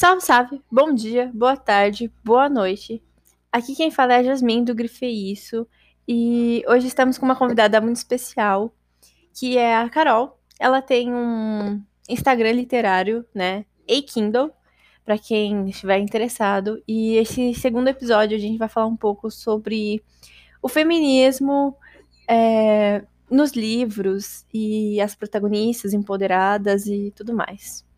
Salve, salve! Bom dia, boa tarde, boa noite. Aqui quem fala é a Jasmine do Grifei Isso. E hoje estamos com uma convidada muito especial, que é a Carol. Ela tem um Instagram literário, né? E Kindle, para quem estiver interessado. E esse segundo episódio a gente vai falar um pouco sobre o feminismo é, nos livros e as protagonistas empoderadas e tudo mais.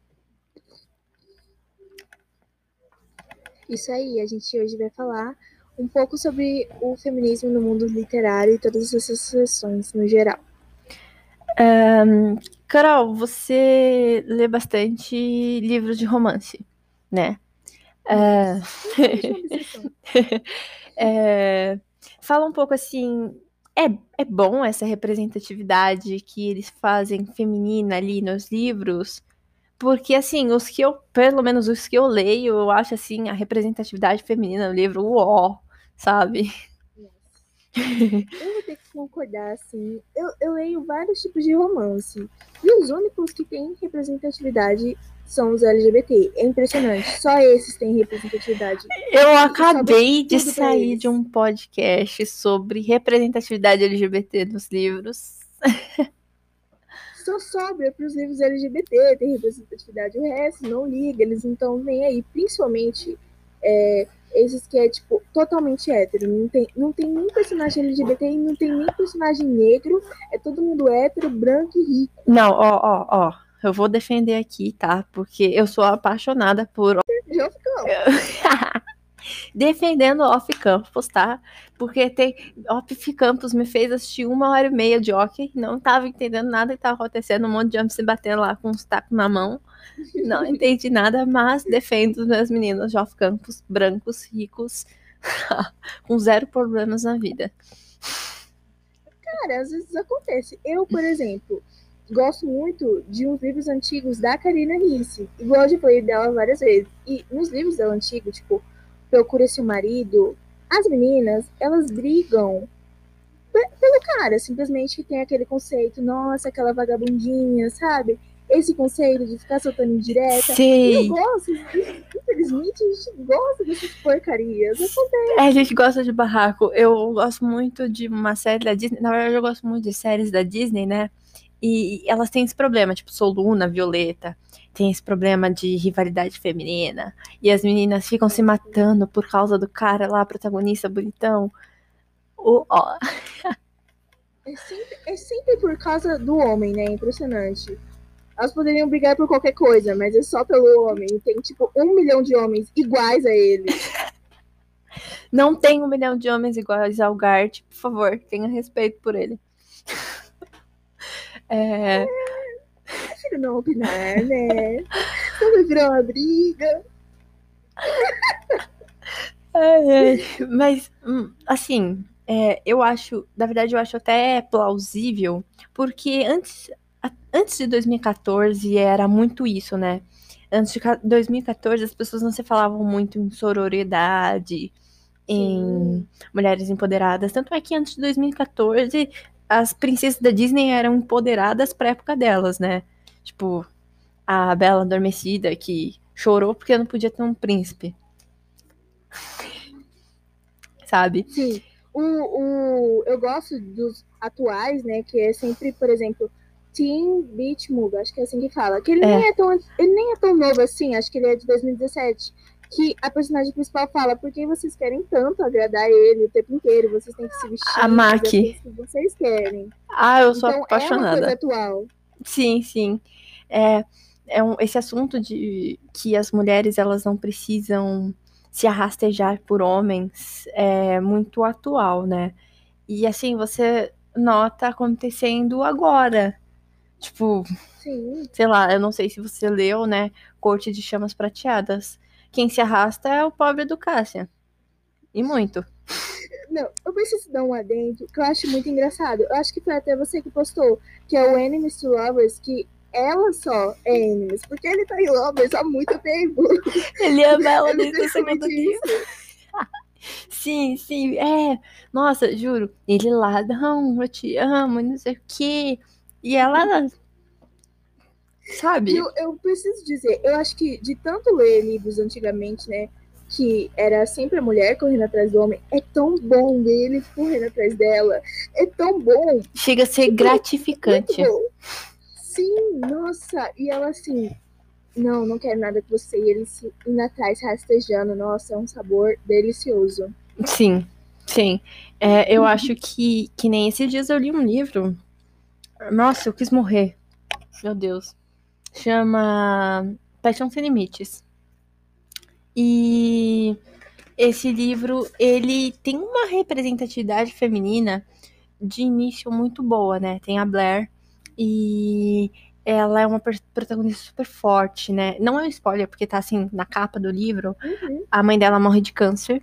Isso aí, a gente hoje vai falar um pouco sobre o feminismo no mundo literário e todas essas questões no geral. Um, Carol, você lê bastante livros de romance, né? Uh... é, fala um pouco assim, é, é bom essa representatividade que eles fazem feminina ali nos livros? Porque, assim, os que eu, pelo menos os que eu leio, eu acho, assim, a representatividade feminina no livro, uó, sabe? Eu vou ter que concordar, assim. Eu, eu leio vários tipos de romance. E os únicos que têm representatividade são os LGBT. É impressionante. Só esses têm representatividade. Eu acabei de sair de um podcast sobre representatividade LGBT nos livros. só sobra para os livros LGBT, tem representatividade, o resto não liga, eles não estão nem aí, principalmente é, esses que é, tipo, totalmente hétero, não tem, não tem nem personagem LGBT e não tem nem personagem negro, é todo mundo hétero, branco e rico. Não, ó, ó, ó, eu vou defender aqui, tá? Porque eu sou apaixonada por... Já ficou. defendendo Off Campus, tá? Porque tem Off Campus me fez assistir uma hora e meia de hockey, não tava entendendo nada que tava acontecendo, um monte de homens se batendo lá com os tacos na mão. Não entendi nada, mas defendo os meus meninos de Off Campus, brancos, ricos, com zero problemas na vida. Cara, às vezes acontece. Eu, por exemplo, gosto muito de uns livros antigos da Karina Risse. Igual eu já falei dela várias vezes. E nos livros dela antigos, tipo, procura seu marido, as meninas, elas brigam pelo cara, simplesmente que tem aquele conceito, nossa, aquela vagabundinha, sabe? Esse conceito de ficar soltando indireta. Sim. eu gosto, infelizmente, a gente gosta dessas porcarias. Acontece. É, a gente gosta de barraco. Eu gosto muito de uma série da Disney. Na verdade, eu gosto muito de séries da Disney, né? E elas têm esse problema, tipo, sou Luna, Violeta tem esse problema de rivalidade feminina. E as meninas ficam se matando por causa do cara lá, protagonista bonitão. O, ó. É sempre, é sempre por causa do homem, né? Impressionante. Elas poderiam brigar por qualquer coisa, mas é só pelo homem. Tem, tipo, um milhão de homens iguais a ele. Não tem um milhão de homens iguais ao Gart, por favor, tenha respeito por ele. é... é prefiro não opinar, né? Não virar uma briga. É, mas, hum, assim, é, eu acho, na verdade, eu acho até plausível, porque antes, antes de 2014 era muito isso, né? Antes de 2014 as pessoas não se falavam muito em sororidade, em Sim. mulheres empoderadas. Tanto é que antes de 2014 as princesas da Disney eram empoderadas pra época delas, né? Tipo, a Bela Adormecida que chorou porque não podia ter um príncipe. Sabe? Sim. O, o, eu gosto dos atuais, né? Que é sempre, por exemplo, Teen Beach Movie, acho que é assim que fala. Que ele, é. Nem é tão, ele nem é tão novo assim, acho que ele é de 2017. Que a personagem principal fala, por que vocês querem tanto agradar ele o tempo inteiro? Vocês têm que se vestir a Maki. que vocês querem. Ah, eu sou então, apaixonada. É uma coisa atual. Sim, sim. É, é um, esse assunto de que as mulheres elas não precisam se arrastejar por homens é muito atual, né? E assim, você nota acontecendo agora. Tipo, Sim. sei lá, eu não sei se você leu, né? Corte de Chamas Prateadas. Quem se arrasta é o pobre do Cássia. E muito. Não, eu preciso dar um adendo que eu acho muito engraçado. Eu acho que foi até você que postou, que é o Enemies to Lovers, que ela só é Enemies, porque ele tá em Lovers há muito tempo. Ele ama ela desde o segundo dia. Sim, sim, é. Nossa, juro. Ele lá, não, eu te amo, não sei o quê. E ela. sabe? Eu, eu preciso dizer, eu acho que de tanto ler livros antigamente, né? Que era sempre a mulher correndo atrás do homem, é tão bom ver ele correndo atrás dela. É tão bom. Chega a ser tipo, gratificante. Sim, nossa. E ela assim, não, não quero nada com você. E ele se indo atrás, rastejando. Nossa, é um sabor delicioso. Sim, sim. É, eu acho que, que nem esses dias eu li um livro. Nossa, eu quis morrer. Meu Deus. Chama Paixão Sem Limites. E esse livro, ele tem uma representatividade feminina de início muito boa, né? Tem a Blair e ela é uma protagonista super forte, né? Não é um spoiler, porque tá assim na capa do livro. Uhum. A mãe dela morre de câncer.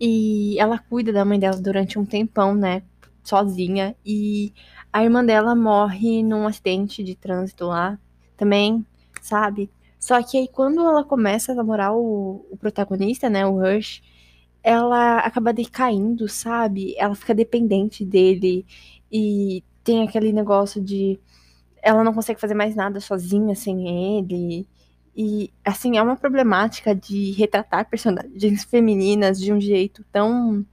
E ela cuida da mãe dela durante um tempão, né? Sozinha. E a irmã dela morre num acidente de trânsito lá também, sabe? Só que aí quando ela começa a namorar o, o protagonista, né? O Rush, ela acaba decaindo, sabe? Ela fica dependente dele. E tem aquele negócio de ela não consegue fazer mais nada sozinha sem ele. E, assim, é uma problemática de retratar personagens femininas de um jeito tão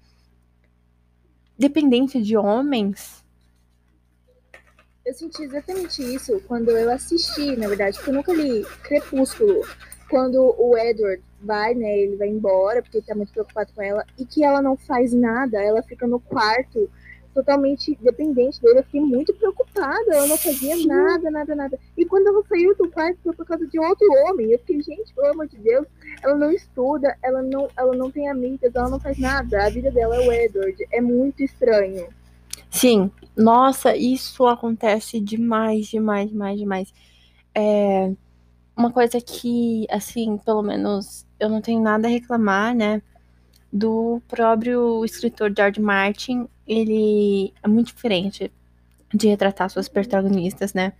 dependente de homens. Eu senti exatamente isso quando eu assisti, na verdade, porque eu nunca li Crepúsculo. Quando o Edward vai, né, ele vai embora porque ele tá muito preocupado com ela e que ela não faz nada, ela fica no quarto totalmente dependente dele. Eu fiquei muito preocupada. Ela não fazia Sim. nada, nada, nada. E quando ela saiu do quarto foi por causa de outro homem. Eu fiquei, gente, pelo amor de Deus, ela não estuda, ela não, ela não tem amigas, ela não faz nada. A vida dela é o Edward. É muito estranho. Sim, nossa, isso acontece demais, demais, demais, demais. É uma coisa que, assim, pelo menos eu não tenho nada a reclamar, né? Do próprio escritor George Martin, ele é muito diferente de retratar suas protagonistas, né?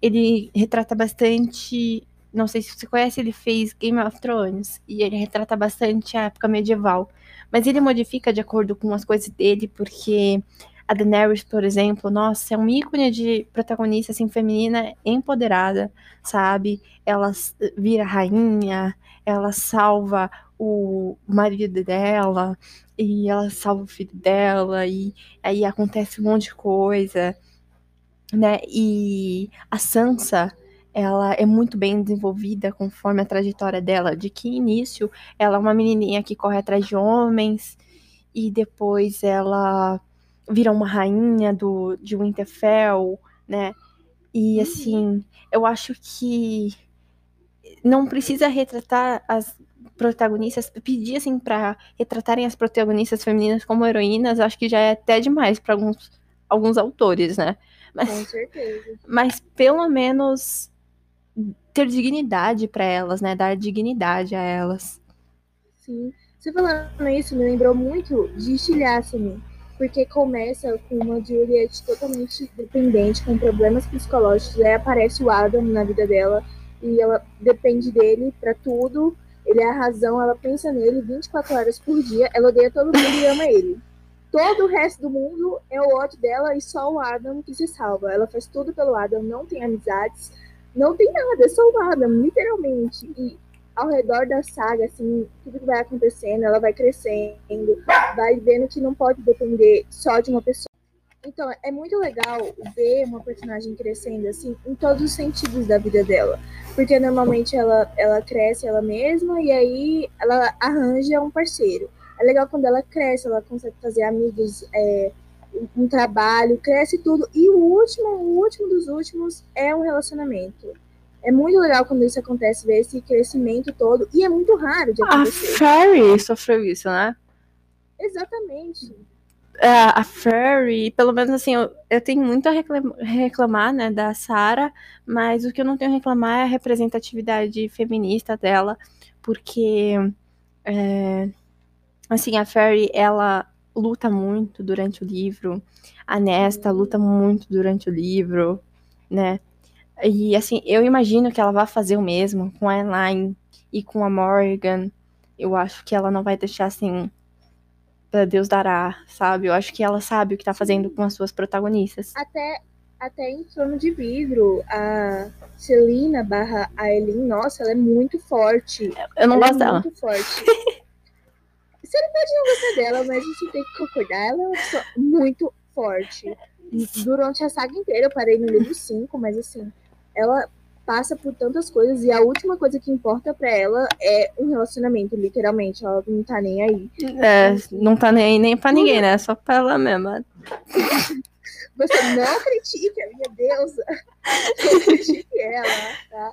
Ele retrata bastante. Não sei se você conhece, ele fez Game of Thrones e ele retrata bastante a época medieval. Mas ele modifica de acordo com as coisas dele, porque a Daenerys, por exemplo, nossa, é um ícone de protagonista assim, feminina empoderada, sabe? Ela vira rainha, ela salva o marido dela, e ela salva o filho dela, e aí acontece um monte de coisa, né? E a Sansa, ela é muito bem desenvolvida conforme a trajetória dela, de que início ela é uma menininha que corre atrás de homens, e depois ela vira uma rainha do, de Winterfell, né? E assim, eu acho que não precisa retratar as protagonistas, pedir assim para retratarem as protagonistas femininas como heroínas, acho que já é até demais para alguns alguns autores, né? Mas, Com certeza. Mas pelo menos ter dignidade para elas, né? Dar dignidade a elas. Sim. Você falando isso me lembrou muito de Estilhaço-me, porque começa com uma Juliet totalmente dependente, com problemas psicológicos, aí aparece o Adam na vida dela e ela depende dele para tudo, ele é a razão, ela pensa nele 24 horas por dia, ela odeia todo mundo e ama ele. Todo o resto do mundo é o ódio dela e só o Adam que se salva. Ela faz tudo pelo Adam, não tem amizades, não tem nada, é só o Adam, literalmente. E ao redor da saga, assim, tudo que vai acontecendo, ela vai crescendo, vai vendo que não pode depender só de uma pessoa. Então, é muito legal ver uma personagem crescendo, assim, em todos os sentidos da vida dela. Porque normalmente ela, ela cresce ela mesma e aí ela arranja um parceiro. É legal quando ela cresce, ela consegue fazer amigos, é, um trabalho, cresce tudo. E o último, o último dos últimos é um relacionamento. É muito legal quando isso acontece, ver esse crescimento todo. E é muito raro de acontecer. A Fairy sofreu isso, né? Exatamente a, a Furry, pelo menos assim, eu, eu tenho muito a reclamar, né, da Sarah, mas o que eu não tenho a reclamar é a representatividade feminista dela, porque é, assim, a Furry, ela luta muito durante o livro, a Nesta luta muito durante o livro, né? E assim, eu imagino que ela vai fazer o mesmo com a Elaine e com a Morgan. Eu acho que ela não vai deixar assim Deus dará, sabe? Eu acho que ela sabe o que tá fazendo com as suas protagonistas. Até até em Trono de Vidro, a Celina barra Aileen, nossa, ela é muito forte. Eu não ela gosto é dela. muito forte. Você não pode não gostar dela, mas você tem que concordar. Ela é uma pessoa muito forte. Durante a saga inteira, eu parei no livro 5, mas assim, ela passa por tantas coisas e a última coisa que importa pra ela é um relacionamento, literalmente. Ela não tá nem aí. É, não tá nem, nem pra ninguém, né? Só pra ela mesma. Você não critique a minha deusa. Não critique ela, tá?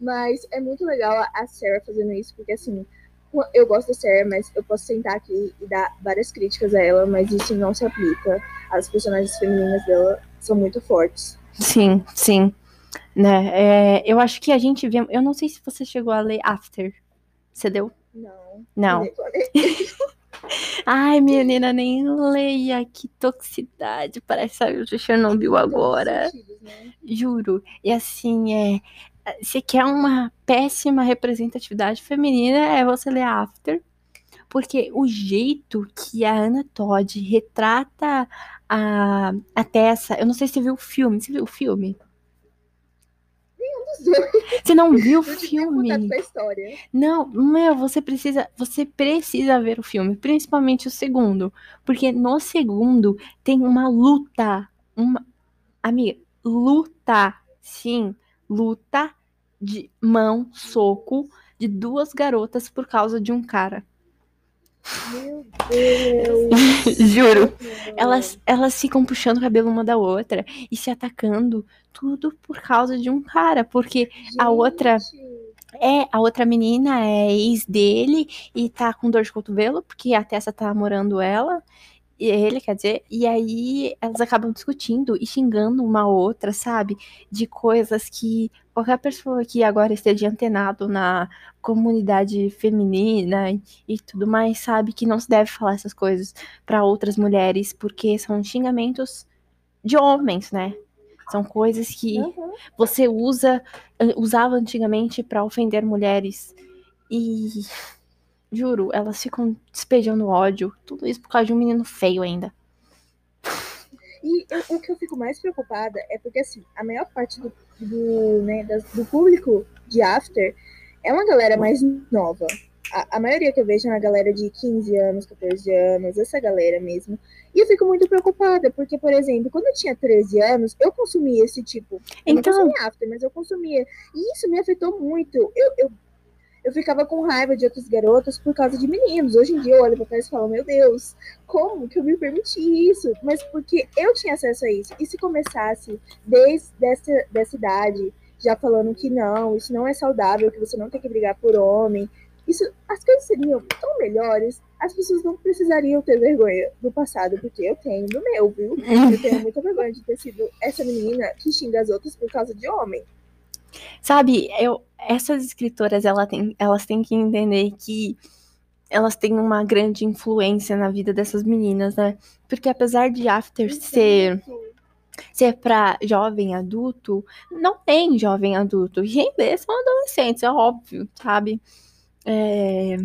Mas é muito legal a- a Sarah fazendo isso, porque assim, eu gosto da Sarah, mas eu posso sentar aqui e dar várias críticas a ela, mas isso não se aplica. As personagens femininas dela são muito fortes. Sim, sim. Né? É, eu acho que a gente vê. Eu não sei se você chegou a ler After. Você deu? Não. Não. Ai, menina, nem leia. Que toxicidade. Parece saiu de Chernobyl agora. Sentidos, né? Juro. E assim, é. Se quer uma péssima representatividade feminina, é você ler After. Porque o jeito que a Anna Todd retrata a, a Tessa. Eu não sei se você viu o filme. Você viu o filme? Dois. Você não viu o Eu filme? com a história. Não, meu, você precisa, você precisa ver o filme, principalmente o segundo, porque no segundo tem uma luta, uma amiga, luta, sim, luta de mão, soco de duas garotas por causa de um cara. Meu Deus. Juro. Elas, elas ficam puxando o cabelo uma da outra e se atacando, tudo por causa de um cara, porque a outra- Gente, É, a outra menina é ex dele e tá com dor de cotovelo, porque a Tessa tá namorando ela, e ele, quer dizer, e aí elas acabam discutindo e xingando uma outra, sabe? De coisas que qualquer pessoa que agora esteja antenado na comunidade feminina e, e tudo mais, sabe que não se deve falar essas coisas pra outras mulheres, porque são xingamentos de homens, né? São coisas que aham. você usa usava antigamente pra ofender mulheres e juro, elas ficam despejando ódio, tudo isso por causa de um menino feio ainda. E eu- o que eu fico mais preocupada é porque, assim, a maior parte do, do, né, do público de After é uma galera mais nova. A, a maioria que eu vejo é uma galera de 15 anos, 14 anos, essa galera mesmo. E eu fico muito preocupada, porque, por exemplo, quando eu tinha 13 anos, eu consumia esse tipo. Eu Então- não consumia After, mas eu consumia. E isso me afetou muito. Eu, eu, eu ficava com raiva de outras garotas por causa de meninos. Hoje em dia eu olho pra trás e falo, meu Deus, como que eu me permiti isso? Mas porque eu tinha acesso a isso. E se começasse desde essa dessa idade, já falando que não, isso não é saudável, que você não tem que brigar por homem, isso, as coisas seriam tão melhores, as pessoas não precisariam ter vergonha do passado, porque eu tenho do meu, viu? Eu tenho muita vergonha de ter sido essa menina que xinga as outras por causa de homem. Sabe, eu essas escritoras ela tem, elas têm que entender que elas têm uma grande influência na vida dessas meninas, né? Porque apesar de After ser ser para jovem adulto, não tem jovem adulto. Quem lê são adolescentes, é óbvio, sabe? É...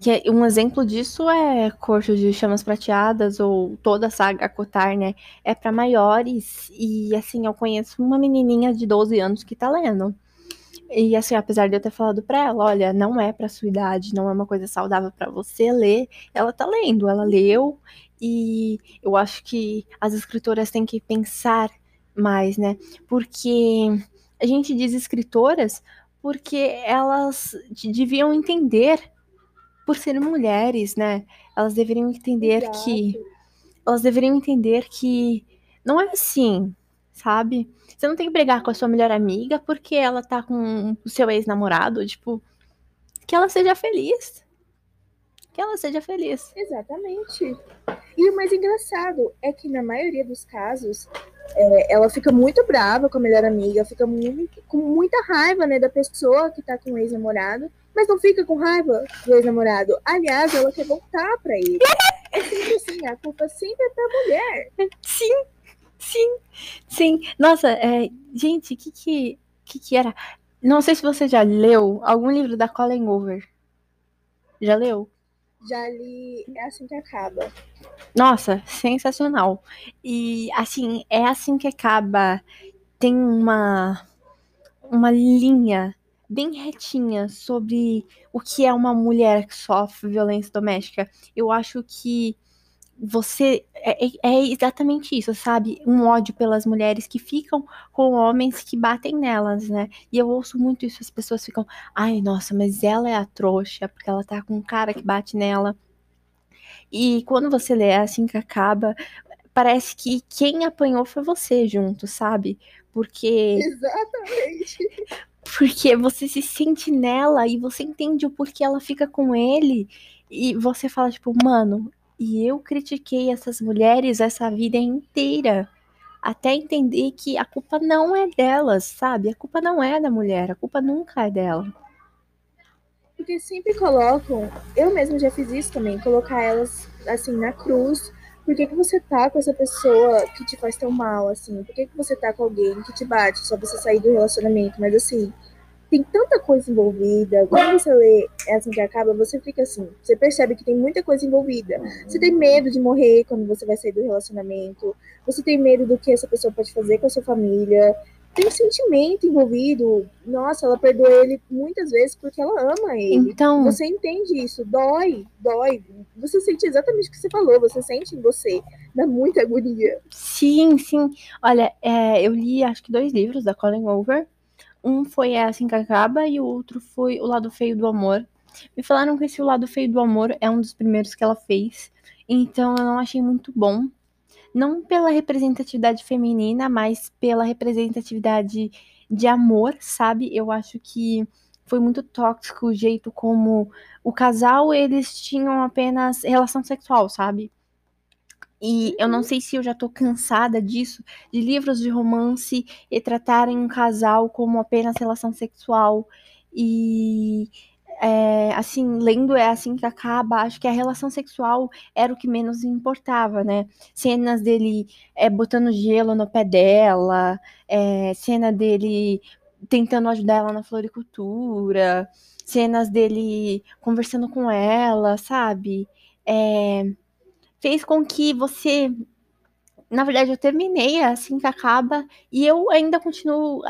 Que é- um exemplo disso é Corcho de Chamas Prateadas ou toda a saga Cotar, né? É para maiores e assim, eu conheço uma menininha de 12 anos que tá lendo. E assim, apesar de eu ter falado pra ela, olha, não é pra sua idade, não é uma coisa saudável pra você ler, ela tá lendo, ela leu e eu acho que as escritoras têm que pensar mais, né? Porque a gente diz escritoras porque elas de- deviam entender por serem mulheres, né? Elas deveriam entender que Exato. elas deveriam entender que não é assim, sabe? Você não tem que brigar com a sua melhor amiga porque ela tá com o seu ex-namorado, tipo, que ela seja feliz. Que ela seja feliz. Exatamente. E o mais engraçado é que na maioria dos casos é, ela fica muito brava com a melhor amiga, fica muito, com muita raiva né, da pessoa que tá com o ex-namorado, mas não fica com raiva do ex-namorado. Aliás, ela quer voltar pra ele. É sempre assim, a culpa sempre é da mulher. Sim, sim, sim. Nossa, é, gente, o que que, que que era? Não sei se você já leu algum livro da Colleen Hoover. Já leu? Já ali é assim que acaba. Nossa, sensacional. E assim, é assim que acaba. Tem uma uma linha bem retinha sobre o que é uma mulher que sofre violência doméstica. Eu acho que você é, é, é exatamente isso, sabe? Um ódio pelas mulheres que ficam com homens que batem nelas, né? E eu ouço muito isso, as pessoas ficam, ai, nossa, mas ela é a trouxa, porque ela tá com um cara que bate nela. E quando você lê assim que acaba, parece que quem apanhou foi você junto, sabe? Porque. Exatamente. Porque você se sente nela e você entende o porquê ela fica com ele. E você fala, tipo, mano, e eu critiquei essas mulheres essa vida inteira. Até entender que a culpa não é delas, sabe? A culpa não é da mulher, a culpa nunca é dela. Porque sempre colocam, eu mesmo já fiz isso também, colocar elas assim na cruz. Por que, que você tá com essa pessoa que te faz tão mal, assim? Por que, que você tá com alguém que te bate só você sair do relacionamento? Mas assim, tem tanta coisa envolvida. Quando você lê essa que acaba, você fica assim, você percebe que tem muita coisa envolvida. Você tem medo de morrer quando você vai sair do relacionamento. Você tem medo do que essa pessoa pode fazer com a sua família tem um sentimento envolvido. Nossa, ela perdoa ele muitas vezes porque ela ama ele. Então. Você entende isso? Dói, dói. Você sente exatamente o que você falou, você sente em você. Dá muita agonia. Sim, sim. Olha, é, eu li acho que dois livros da Colin Over. Um foi Assim Que Acaba e o outro foi O Lado Feio do Amor. Me falaram que esse O Lado Feio do Amor é um dos primeiros que ela fez. Então eu não achei muito bom não pela representatividade feminina, mas pela representatividade de amor, sabe? Eu acho que foi muito tóxico o jeito como o casal eles tinham apenas relação sexual, sabe? E eu não sei se eu já tô cansada disso, de livros de romance e tratarem um casal como apenas relação sexual. E é, assim, lendo é assim que acaba, acho que a relação sexual era o que menos importava, né? Cenas dele é, botando gelo no pé dela, é, cena dele tentando ajudar ela na floricultura, cenas dele conversando com ela, sabe? É, fez com que você. Na verdade, eu terminei assim que acaba, e eu ainda continuo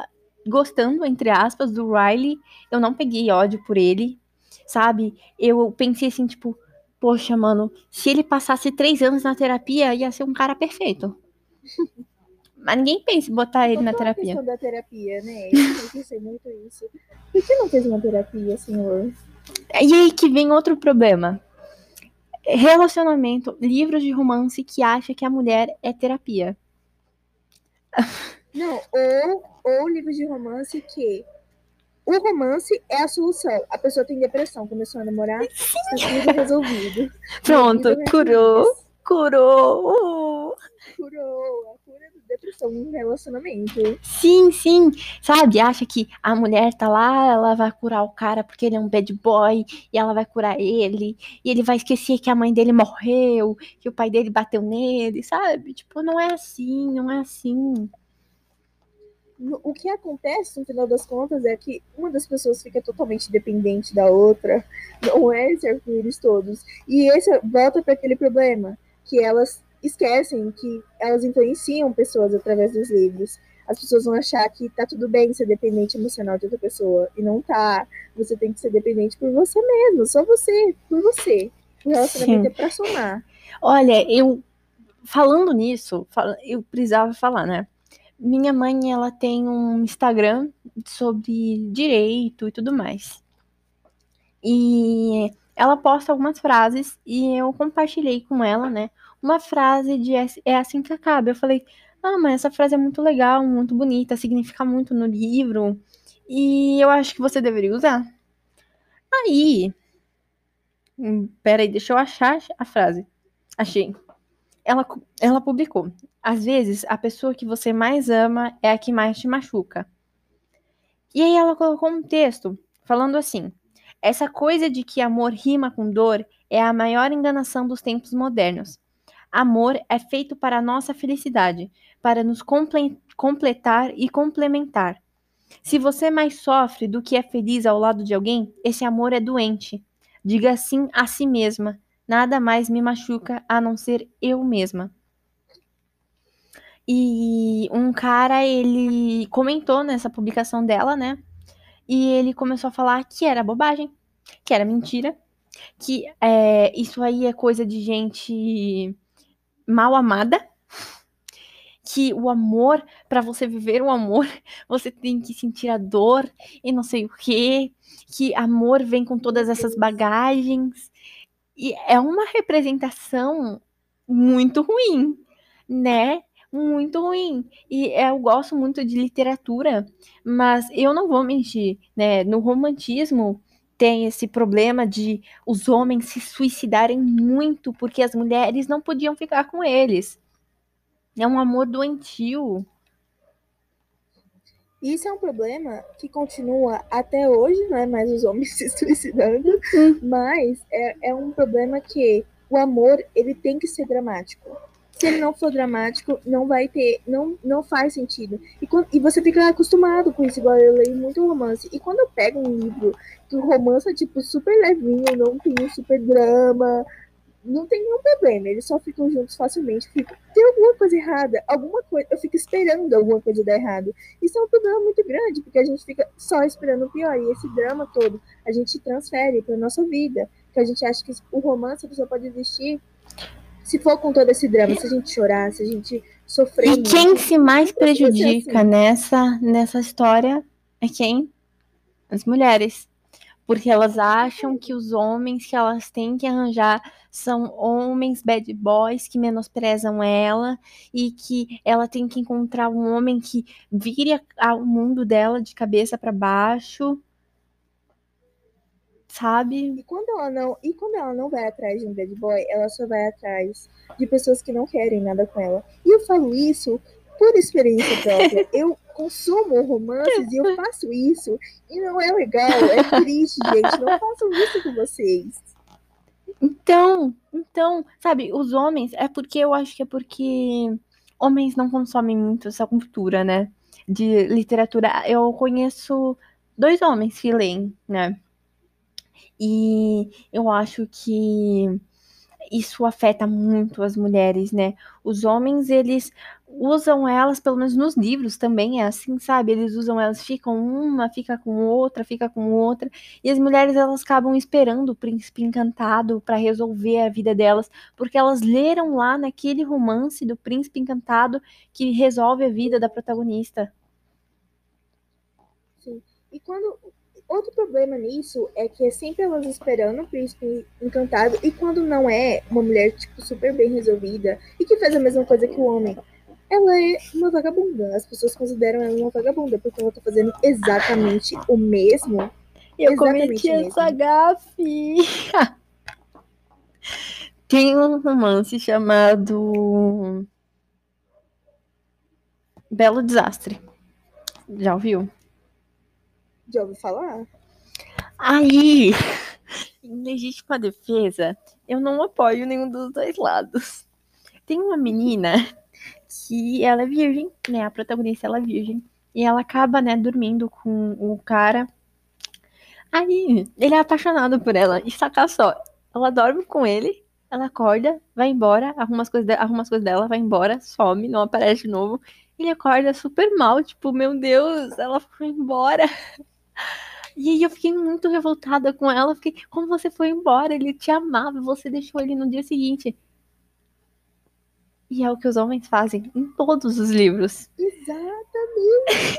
gostando, entre aspas, do Riley. Eu não peguei ódio por ele, sabe? Eu pensei assim, tipo, poxa, mano, se ele passasse três anos na terapia, ia ser um cara perfeito. Mas ninguém pensa em botar ele na terapia. A questão da terapia, né? Eu pensei muito isso. Por que não fez uma terapia, senhor? E aí que vem outro problema. Relacionamento, livros de romance que acha que a mulher é terapia. Não, ou, ou livros de romance que o romance é a solução. A pessoa tem depressão, começou a namorar, está tudo resolvido. Pronto, curou, curou. Curou, a cura da depressão no relacionamento. Sim, sim. Sabe, acha que a mulher tá lá, ela vai curar o cara porque ele é um bad boy, e ela vai curar ele, e ele vai esquecer que a mãe dele morreu, que o pai dele bateu nele, sabe? Tipo, não é assim, não é assim o que acontece no final das contas é que uma das pessoas fica totalmente dependente da outra, não é esse arco-íris todos. E esse volta para aquele problema, que elas esquecem que elas influenciam pessoas através dos livros. As pessoas vão achar que tá tudo bem ser dependente emocional de outra pessoa, e não tá. Você tem que ser dependente por você mesmo, só você, por você. O relacionamento Sim. é pra somar. Olha, eu falando nisso, eu precisava falar, né? Minha mãe, ela tem um Instagram sobre direito e tudo mais. E ela posta algumas frases e eu compartilhei com ela, né? Uma frase de é assim que acaba. Eu falei: "Ah, mas essa frase é muito legal, muito bonita, significa muito no livro e eu acho que você deveria usar". Aí, hum, peraí, deixa eu achar a frase. Achei ela, ela publicou: Às vezes, a pessoa que você mais ama é a que mais te machuca. E aí ela colocou um texto falando assim: Essa coisa de que amor rima com dor é a maior enganação dos tempos modernos. Amor é feito para a nossa felicidade, para nos comple completar e complementar. Se você mais sofre do que é feliz ao lado de alguém, esse amor é doente. Diga sim a si mesma. Nada mais me machuca a não ser eu mesma. E um cara, ele comentou nessa publicação dela, né? E ele começou a falar que era bobagem, que era mentira, que é, isso aí é coisa de gente mal amada, que o amor, para você viver o amor, você tem que sentir a dor e não sei o quê, que amor vem com todas essas bagagens. E é uma representação muito ruim, né? Muito ruim. E eu gosto muito de literatura, mas eu não vou mentir, né? No romantismo tem esse problema de os homens se suicidarem muito porque as mulheres não podiam ficar com eles. É um amor doentio. Isso é um problema que continua até hoje, não é mais os homens se suicidando, Hum. mas é, é um problema que o amor ele tem que ser dramático. Se ele não for dramático, não vai ter, não, não faz sentido. E, quando, e você fica acostumado com isso, igual eu leio muito romance. E quando eu pego um livro que o romance é tipo super levinho, não tem um super drama, não tem nenhum problema, eles só ficam juntos facilmente. Fico, tem alguma coisa errada, alguma coisa, eu fico esperando alguma coisa dar errado. Isso é um problema muito grande, porque a gente fica só esperando o pior. E esse drama todo a gente transfere para nossa vida. Que a gente acha que o romance só pode existir se for com todo esse drama, se a gente chorar, se a gente sofrer. E muito. quem se mais ser prejudica assim. nessa, nessa história é quem? As mulheres. Porque elas acham que os homens que elas têm que arranjar são homens bad boys que menosprezam ela e que ela tem que encontrar um homem que vire o mundo dela de cabeça para baixo. Sabe? E quando ela não, e quando ela não vai atrás de um bad boy, ela só vai atrás de pessoas que não querem nada com ela. E eu falo isso por experiência própria. Eu consumo romances e eu faço isso e não é legal, é triste, gente. Não façam isso com vocês. Então, então, sabe, os homens, é porque eu acho que é porque homens não consomem muito essa cultura, né? De literatura. Eu conheço dois homens que leem, né? E eu acho que isso afeta muito as mulheres, né? Os homens, eles usam elas, pelo menos nos livros também é assim, sabe? Eles usam elas, ficam uma, fica com outra, fica com outra. E as mulheres, elas acabam esperando o príncipe encantado para resolver a vida delas, porque elas leram lá naquele romance do príncipe encantado que resolve a vida da protagonista. Sim. E quando. Outro problema nisso é que é sempre elas esperando o príncipe encantado, e quando não é uma mulher, tipo, super bem resolvida e que faz a mesma coisa que o homem, ela é uma vagabunda. As pessoas consideram ela uma vagabunda, porque ela tá fazendo exatamente o mesmo. Eu Exatamente cometi essa gafe. Tem um romance chamado Belo Desastre. Já ouviu? Já ouviu falar? Aí, em legítima defesa, eu não apoio nenhum dos dois lados. Tem uma menina que ela é virgem, né? A protagonista ela é virgem. E ela acaba, né, dormindo com o cara. Aí, ele é apaixonado por ela. E saca só, ela dorme com ele, ela acorda, vai embora, arruma as coisas, de- arruma as coisas dela, vai embora, some, não aparece de novo. Ele acorda super mal, tipo, meu Deus, ela foi embora. E aí eu fiquei muito revoltada com ela. Fiquei, como você foi embora? Ele te amava, você deixou ele no dia seguinte. E é o que os homens fazem em todos os livros. Exatamente!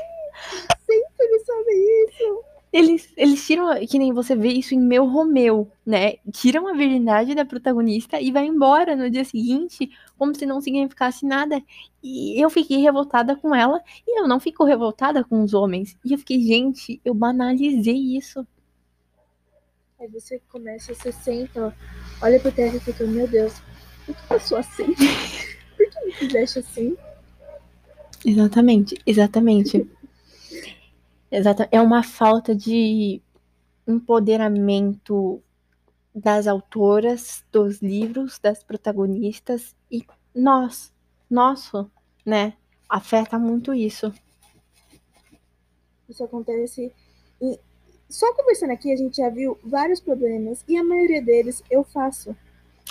Sempre eles fazem isso! Eles, eles tiram, que nem você vê isso em Meu Romeu, né? Tiram a virgindade da protagonista e vai embora no dia seguinte, como se não significasse nada. E eu fiquei revoltada com ela, e eu não fico revoltada com os homens. E eu fiquei, gente, eu banalizei isso. Aí você começa, você senta, olha pro terra e fica, meu Deus, por que eu sou assim? Por que me fizeste assim? Exatamente, exatamente. Exata, é uma falta de empoderamento das autoras, dos livros, das protagonistas e nós, nosso, né? Afeta muito isso. Isso acontece. E só conversando aqui, a gente já viu vários problemas e a maioria deles eu faço.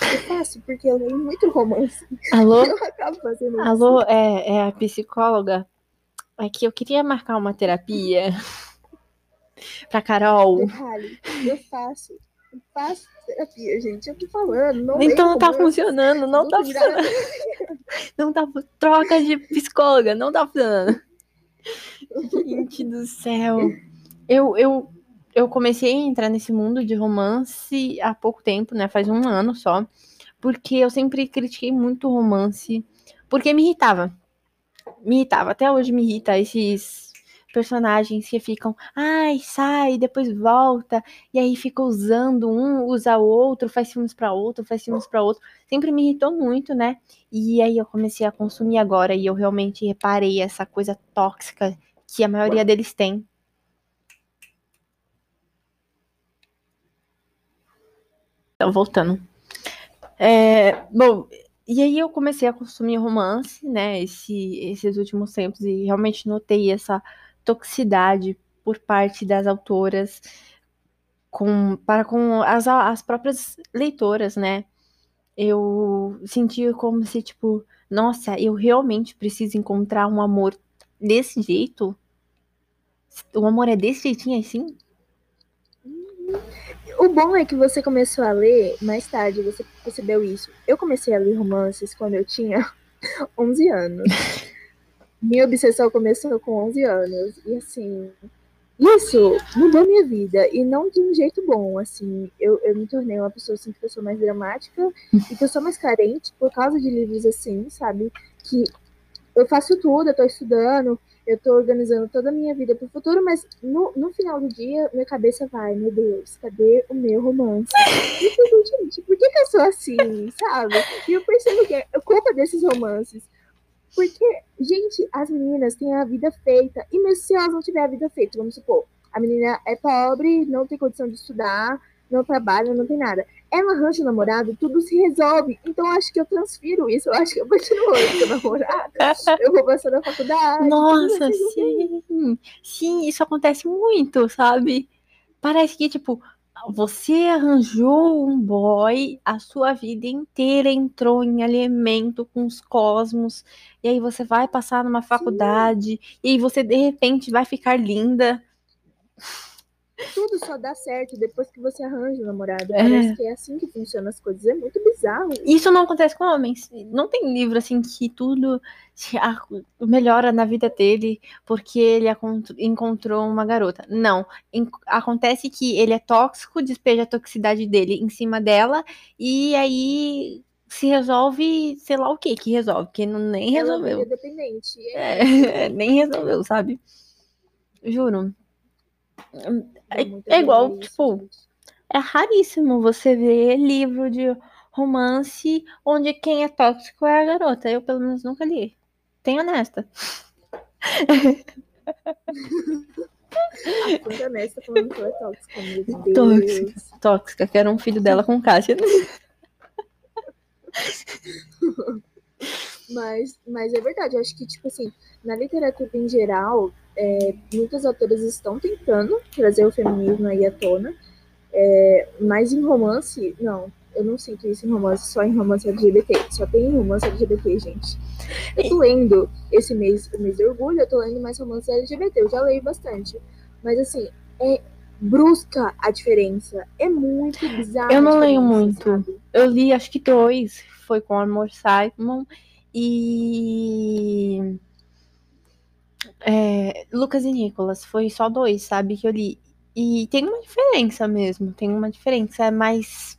Eu faço porque eu leio muito romance. Alô? Eu acabo fazendo isso. Alô, é, é a psicóloga? É que eu queria marcar uma terapia pra Carol. Detalhe, eu faço. Eu faço terapia, gente. Eu tô falando. Não Então não tá romance, funcionando, não tá vi nada. funcionando. Não tá troca de psicóloga, não tá funcionando. Gente do céu. Eu, eu, eu comecei a entrar nesse mundo de romance há pouco tempo, né? Faz um ano só. Porque eu sempre critiquei muito romance. Porque me irritava. Me irritava. Até hoje me irrita esses personagens que ficam, ai, sai, depois volta, e aí fica usando um, usa o outro, faz filmes pra outro, faz filmes pra outro. Sempre me irritou muito, né? E aí eu comecei a consumir agora e eu realmente reparei essa coisa tóxica que a maioria deles tem. Então, voltando. É, bom, e aí eu comecei a consumir romance, né, esse, esses últimos tempos, e realmente notei essa toxicidade por parte das autoras com, para com as, as próprias leitoras, né? Eu senti como se, tipo, nossa, eu realmente preciso encontrar um amor desse jeito? O amor é desse jeitinho assim? O bom é que você começou a ler mais tarde, você percebeu isso. Eu comecei a ler romances quando eu tinha 11 anos. Minha obsessão começou com 11 anos. E assim, isso mudou minha vida. E não de um jeito bom, assim. Eu, eu me tornei uma pessoa assim, que eu sou mais dramática e que eu sou mais carente por causa de livros assim, sabe? Que eu faço tudo, eu tô estudando, eu tô organizando toda a minha vida pro futuro, mas no, no final do dia, minha cabeça vai, meu Deus, cadê o meu romance? E eu fico, gente, por que, que eu sou assim, sabe? E eu percebo que é culpa desses romances. Porque, gente, as meninas têm a vida feita. E mesmo se elas não tiverem a vida feita, vamos supor, a menina é pobre, não tem condição de estudar, não trabalha, não tem nada. Ela arranja um namorado, tudo se resolve. Então, acho que eu transfiro isso. Eu acho que eu continuo com namorado. Eu vou passar na faculdade. Nossa, sim. Sim, isso acontece muito, sabe? Parece que, tipo, você arranjou um boy, a sua vida inteira entrou em alinhamento com os cosmos, e aí você vai passar numa faculdade, e aí você de repente vai ficar linda. Tudo só dá certo depois que você arranja um namorado. É. Parece que é assim que funcionam as coisas. É muito bizarro. Isso não acontece com homens. Não tem livro assim que tudo melhora na vida dele porque ele encontrou uma garota. Não. Acontece que ele é tóxico, despeja a toxicidade dele em cima dela e aí se resolve, sei lá o que que resolve, que não, nem Ela resolveu. vira dependente. É, É, nem resolveu, sabe? Juro. É, é igual, tipo, é raríssimo você ver livro de romance onde quem é tóxico é a garota. Eu, pelo menos, nunca li. Tenho honesta. Quando a Ness falando que ela é tóxica, meu. Tóxica. Tóxica, que era um filho dela com Kátia. Mas, mas é verdade, eu acho que, tipo assim, na literatura em geral, é, muitas autoras estão tentando trazer o feminismo aí à tona, é, mas em romance, não. Eu não sinto isso em romance, só em romance LGBT. Só tem romance LGBT, gente. Eu tô lendo esse mês, o mês de orgulho, eu tô lendo mais romance LGBT. Eu já leio bastante. Mas assim, é brusca a diferença. É muito bizarro. Eu não leio diferença, muito. sabe? Eu li, acho que dois. Foi com Amor Simon e. é, Lucas e Nicolas. Foi só dois, sabe? Que eu li. E tem uma diferença mesmo. Tem uma diferença. É mais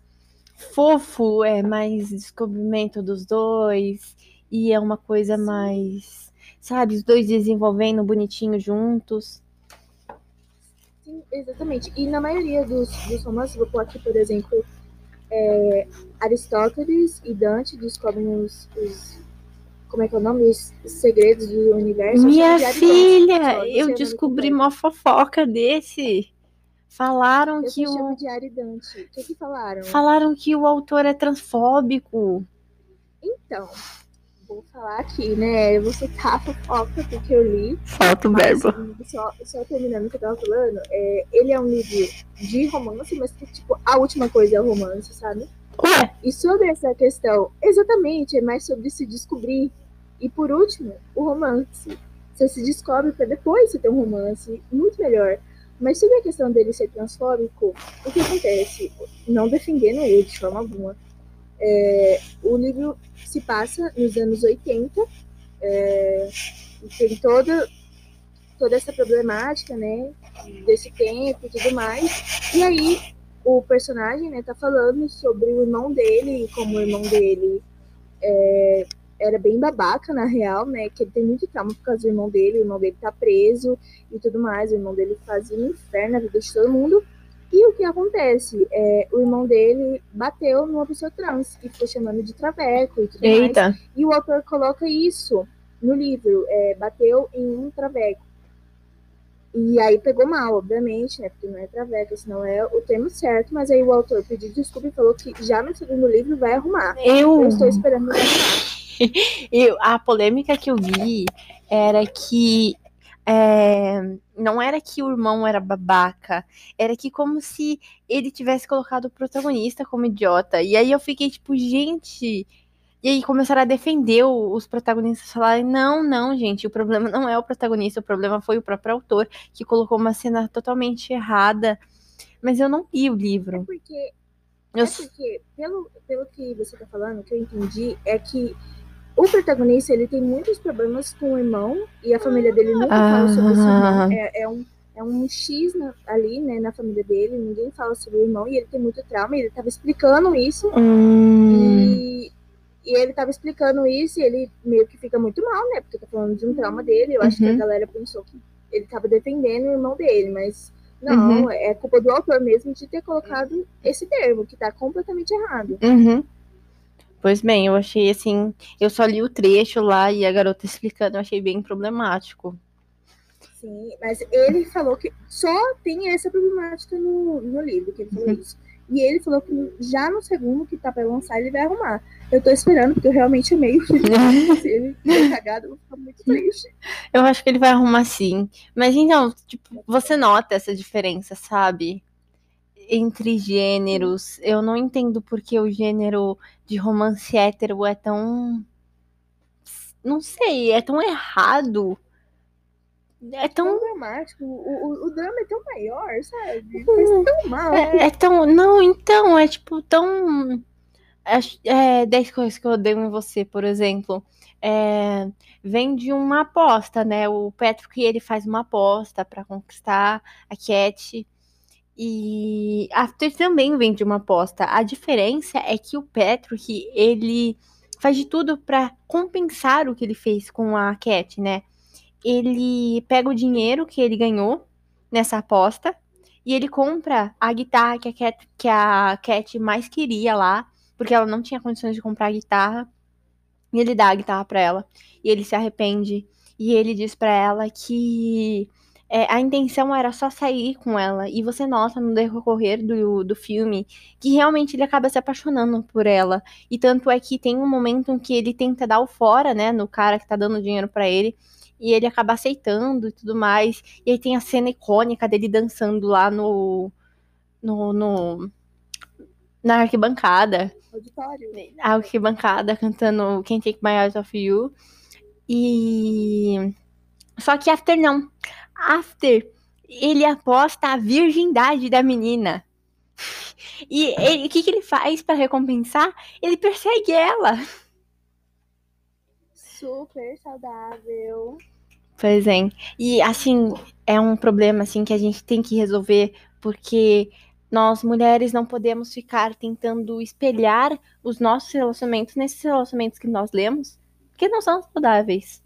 fofo, é mais descobrimento dos dois. E é uma coisa mais. Sabe? Os dois desenvolvendo bonitinho juntos. Sim, exatamente. E na maioria dos, dos romances, vou pôr aqui, por exemplo, é, Aristóteles e Dante descobrem os, os- Como é que é o nome? Os, os segredos do universo. Minha só, filha, eu nome descobri uma fofoca desse. Falaram Eu que o chamo de Ari Dante. O que que falaram? Falaram que o autor é transfóbico. Então, vou falar aqui, né? Eu vou citar a fofoca porque eu li. Falta o verbo. só, só terminando o que eu tava falando, é, ele é um livro de romance, mas que, tipo, a última coisa é o romance, sabe? Ué? E sobre essa questão, exatamente, é mais sobre se descobrir. E por último, o romance. Você se descobre para depois você ter um romance muito melhor. Mas sobre a questão dele ser transfóbico, o que acontece? Não defendendo ele de forma alguma. É, o livro se passa nos anos 80, é, tem toda, toda essa problemática, né, desse tempo e tudo mais. E aí o personagem, né, tá falando sobre o irmão dele, e como o irmão dele é, era bem babaca, na real, né, que ele tem muito trauma por causa do irmão dele, o irmão dele tá preso e tudo mais, o irmão dele fazia um inferno na vida de todo mundo. E o que acontece? É, o irmão dele bateu numa pessoa trans e ficou chamando de traveco e tudo Eita. mais. E o autor coloca isso no livro, é, bateu em um traveco. E aí pegou mal, obviamente, né? Porque não é traveco, esse não é o termo certo, mas aí o autor pediu desculpa e falou que já no segundo livro vai arrumar. Eu, Eu estou esperando arrumar. eu, a polêmica que eu vi era que é, não era que o irmão era babaca, era que como se ele tivesse colocado o protagonista como idiota. E aí eu fiquei tipo, gente. E aí começaram a defender os protagonistas, falarem, não, não, gente, o problema não é o protagonista, o problema foi o próprio autor, que colocou uma cena totalmente errada. Mas eu não li o É livro. porque, Eu, é porque pelo, pelo que você tá falando, o que eu entendi é que o protagonista ele tem muitos problemas com o irmão e a família dele nunca fala sobre esse Ah. irmão. É, é um, é um X na- ali, né, na família dele, ninguém fala sobre o irmão e ele tem muito trauma, e ele tava explicando isso. Hum, E, e ele tava explicando isso e ele meio que fica muito mal, né? Porque tá falando de um trauma dele. Eu acho que a Uhum. galera pensou que ele tava defendendo o irmão dele, mas não, Uhum. é culpa do autor mesmo de ter colocado esse termo, que tá completamente errado. Uhum. Pois bem, eu achei assim. Eu só li o trecho lá e a garota explicando, eu achei bem problemático. Sim, mas ele falou que só tem essa problemática no, no livro, que ele falou Uhum. isso. E ele falou que já no segundo que tá pra lançar, ele vai arrumar. Eu tô esperando, porque eu realmente amei o livro. Se ele der cagado, eu vou ficar muito triste. Eu acho que ele vai arrumar sim. Mas então, tipo, você nota essa diferença, sabe? Entre gêneros. Eu não entendo porque o gênero de romance hétero é tão. Não sei, é tão errado. É tão tão. dramático. O, o, o drama é tão maior, sabe? Faz tão mal. É, é tão. Não, então, é tipo tão. É, 10 coisas que eu odeio em você, por exemplo. É, vem de uma aposta, né? O Patrick ele faz uma aposta pra conquistar a Cat. E After também vem de uma aposta. A diferença é que o Patrick ele faz de tudo pra compensar o que ele fez com a Cat, né? Ele pega o dinheiro que ele ganhou nessa aposta e ele compra a guitarra que a Cat, que a Cat mais queria lá, porque ela não tinha condições de comprar a guitarra. E ele dá a guitarra pra ela. E ele se arrepende. E ele diz pra ela que é, a intenção era só sair com ela. E você nota no decorrer do, do filme que realmente ele acaba se apaixonando por ela. E tanto é que tem um momento em que ele tenta dar o fora, né, no cara que tá dando dinheiro pra ele. E ele acaba aceitando e tudo mais. E aí tem a cena icônica dele dançando lá no. no, no na arquibancada Auditório. a arquibancada cantando Can't Take My Eyes Off You. E. Só que After não. After, ele aposta a virgindade da menina. E ele- o que, que ele faz pra recompensar? Ele persegue ela. Super saudável. Pois é. E assim, é um problema assim que a gente tem que resolver, porque nós mulheres não podemos ficar tentando espelhar os nossos relacionamentos nesses relacionamentos que nós lemos, porque não são saudáveis.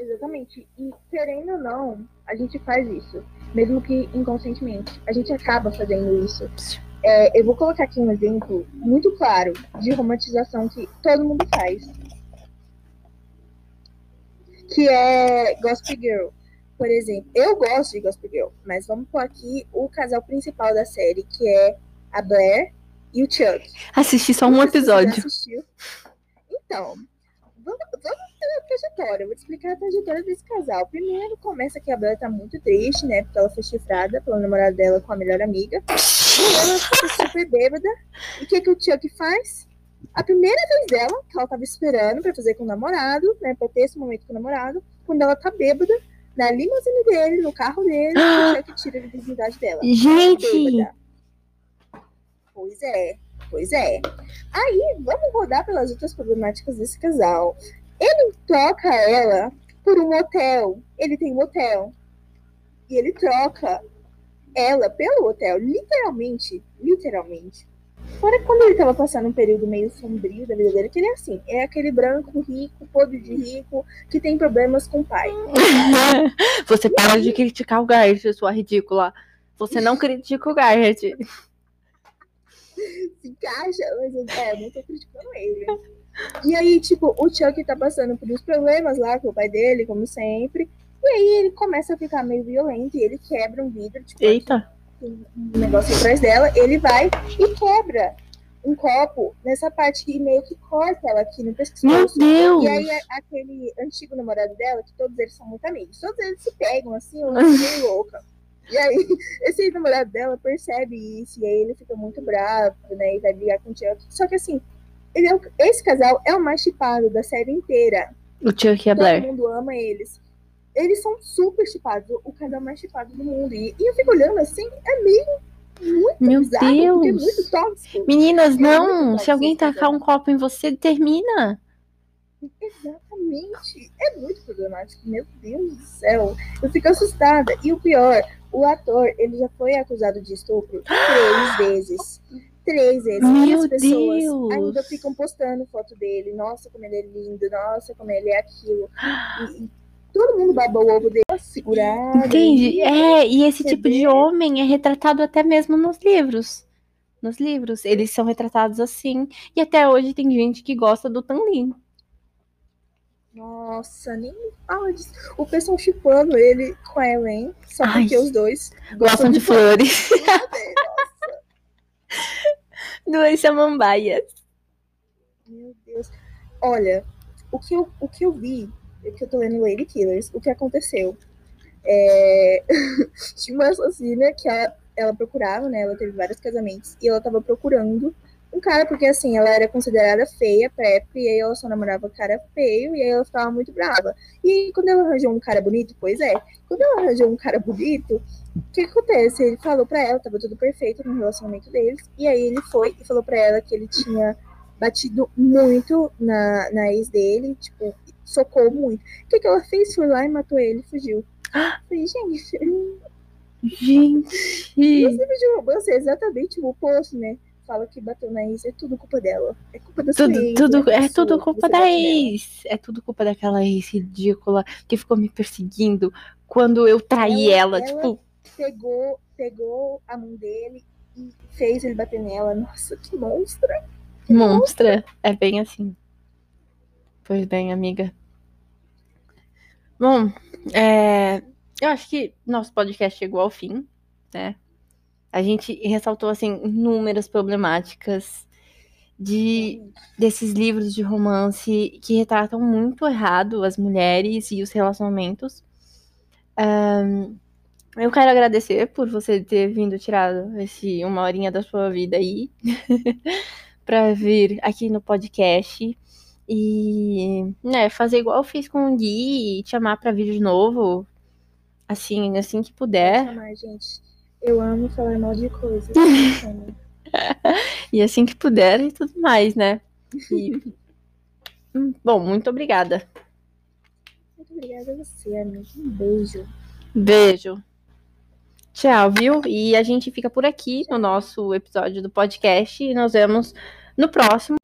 Exatamente. E querendo ou não, a gente faz isso. Mesmo que inconscientemente. A gente acaba fazendo isso. É, eu vou colocar aqui um exemplo muito claro de romantização que todo mundo faz. Que é Gossip Girl. Por exemplo, eu gosto de Gossip Girl, mas vamos pôr aqui o casal principal da série, que é a Blair e o Chuck. Assisti só um episódio. Então, vamos, vamos a trajetória. Eu vou te explicar a trajetória desse casal. Primeiro, começa que a Bella tá muito triste, né? Porque ela foi chifrada pelo namorado dela com a melhor amiga. ela fica super bêbada. E o que, que o Chuck faz? A primeira vez dela, que ela tava esperando pra fazer com o namorado, né? Pra ter esse momento com o namorado, quando ela tá bêbada, na limusine dele, no carro dele, o Chuck tira a dignidade dela. Gente! Bêbada. Pois é, pois é. Aí, vamos rodar pelas outras problemáticas desse casal. Ele troca ela por um hotel. Ele tem um hotel. E ele troca ela pelo hotel, literalmente, literalmente. Fora quando ele tava passando um período meio sombrio da vida dele, que ele é assim, é aquele branco rico, podre de rico, que tem problemas com o pai. Você para de criticar o Garrett, sua ridícula. Você não critica o Garrett. Se encaixa, mas eu, é, eu não tô criticando ele. E aí, tipo, o Chuck tá passando por uns problemas lá com o pai dele, como sempre. E aí ele começa a ficar meio violento e ele quebra um vidro, tipo, Eita. um negócio atrás dela, ele vai e quebra um copo nessa parte e meio que corta ela aqui no pescoço. Meu Deus! E aí aquele antigo namorado dela, que todos eles são muito amigos, todos eles se pegam assim, uma meio louca. E aí, esse namorado dela percebe isso, e aí ele fica muito bravo, né? E vai brigar com o Chuck. Só que assim, esse casal é o mais chipado da série inteira. O Chuck e a Todo Blair. mundo ama eles. Eles são super chipados, o casal mais chipado do mundo. E, e eu fico olhando assim, é meio muito Meu bizarro, é Deus! muito tóxico. Meninas, muito não! tóxico Se alguém tacar um copo em você, termina. Exatamente. É muito problemático. Meu Deus do céu. Eu fico assustada. E o pior, o ator, ele já foi acusado de estupro três vezes. Três vezes. Meu as pessoas Deus. ainda ficam postando foto dele. Nossa, como ele é lindo. Nossa, como ele é aquilo. E, e todo mundo baba o ovo dele. Segurado. Entende? E- É, e esse tipo de homem é retratado até mesmo nos livros. Nos livros, eles são retratados assim. E até hoje tem gente que gosta do Tanlin. Nossa, nem me fala disso. O pessoal chipando ele com a Ellen. Só Ai. porque os dois Gostam de flores. dele. Duas samambaias. Meu Deus. Olha, o que eu, o que eu vi, é que eu tô lendo Lady Killers, o que aconteceu? É... Tinha uma assassina que ela, ela procurava, né? Ela teve vários casamentos e ela tava procurando um cara, porque assim, ela era considerada feia pra época, e aí ela só namorava cara feio, e aí ela ficava muito brava. E aí, quando ela arranjou um cara bonito, pois é, quando ela arranjou um cara bonito, o que acontece? Ele falou pra ela, tava tudo perfeito no relacionamento deles, e aí ele foi e falou pra ela que ele tinha batido muito na, na ex dele, tipo, socou muito. O que, que ela fez? Foi lá e matou ele, fugiu. Falei, gente, Gente. vídeo de romance é exatamente o oposto, né? Fala que bateu na ex, é tudo culpa dela. É culpa da sua Tudo, ex, tudo, da é tudo que culpa da ex. É tudo culpa daquela ex ridícula que ficou me perseguindo quando eu traí ela. Ela- ela- Tipo, Pegou, pegou a mão dele e fez ele bater nela. Nossa, que monstra. monstra. É bem assim. Pois bem, amiga. Bom, é, eu acho que nosso podcast chegou ao fim, né? A gente ressaltou, assim, inúmeras problemáticas de desses livros de romance que retratam muito errado as mulheres e os relacionamentos. Ahn, eu quero agradecer por você ter vindo tirado esse uma horinha da sua vida aí para vir aqui no podcast e né, fazer igual eu fiz com o Gui e te chamar para vir de novo, assim, assim que puder. Chamar, gente. Eu amo falar mal de coisas. E assim que puder e tudo mais, né? E- Hum, Bom, muito obrigada. Muito obrigada a você, amigo. Um beijo. Beijo. Tchau, viu? E a gente fica por aqui no nosso episódio do podcast e nos vemos no próximo.